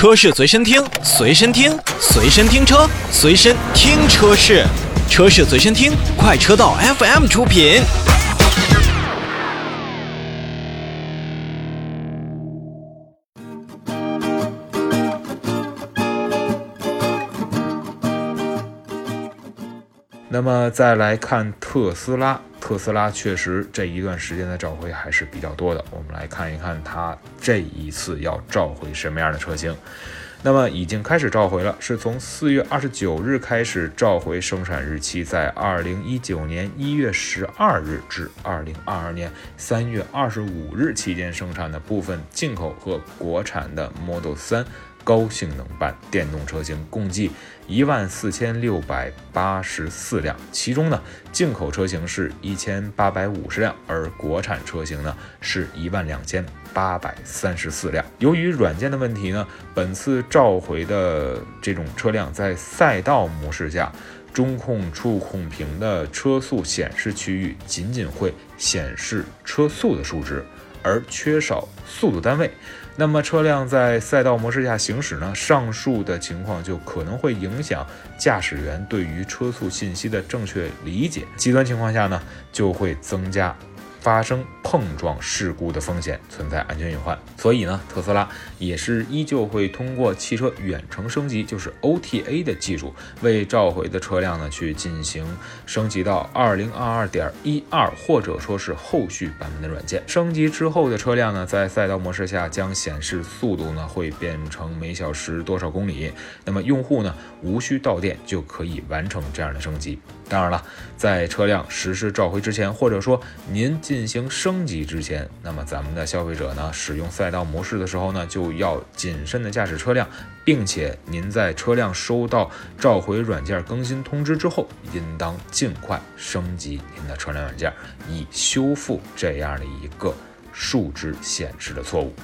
车市随身听，随身听，随身听车，随身听车市，车市随身听，快车道 FM 出品。那么再来看特斯拉，特斯拉确实这一段时间的召回还是比较多的。我们来看一看它这一次要召回什么样的车型。那么已经开始召回了，是从四月二十九日开始召回生产日期在二零一九年一月十二日至二零二二年三月二十五日期间生产的部分进口和国产的 Model 三。高性能版电动车型共计一万四千六百八十四辆，其中呢，进口车型是一千八百五十辆，而国产车型呢是一万两千八百三十四辆。由于软件的问题呢，本次召回的这种车辆在赛道模式下，中控触控屏的车速显示区域仅仅会显示车速的数值。而缺少速度单位，那么车辆在赛道模式下行驶呢？上述的情况就可能会影响驾驶员对于车速信息的正确理解，极端情况下呢，就会增加。发生碰撞事故的风险存在安全隐患，所以呢，特斯拉也是依旧会通过汽车远程升级，就是 OTA 的技术，为召回的车辆呢去进行升级到二零二二点一二或者说是后续版本的软件。升级之后的车辆呢，在赛道模式下将显示速度呢会变成每小时多少公里，那么用户呢无需到店就可以完成这样的升级。当然了，在车辆实施召回之前，或者说您进行升级之前，那么咱们的消费者呢，使用赛道模式的时候呢，就要谨慎的驾驶车辆，并且您在车辆收到召回软件更新通知之后，应当尽快升级您的车辆软件，以修复这样的一个数值显示的错误。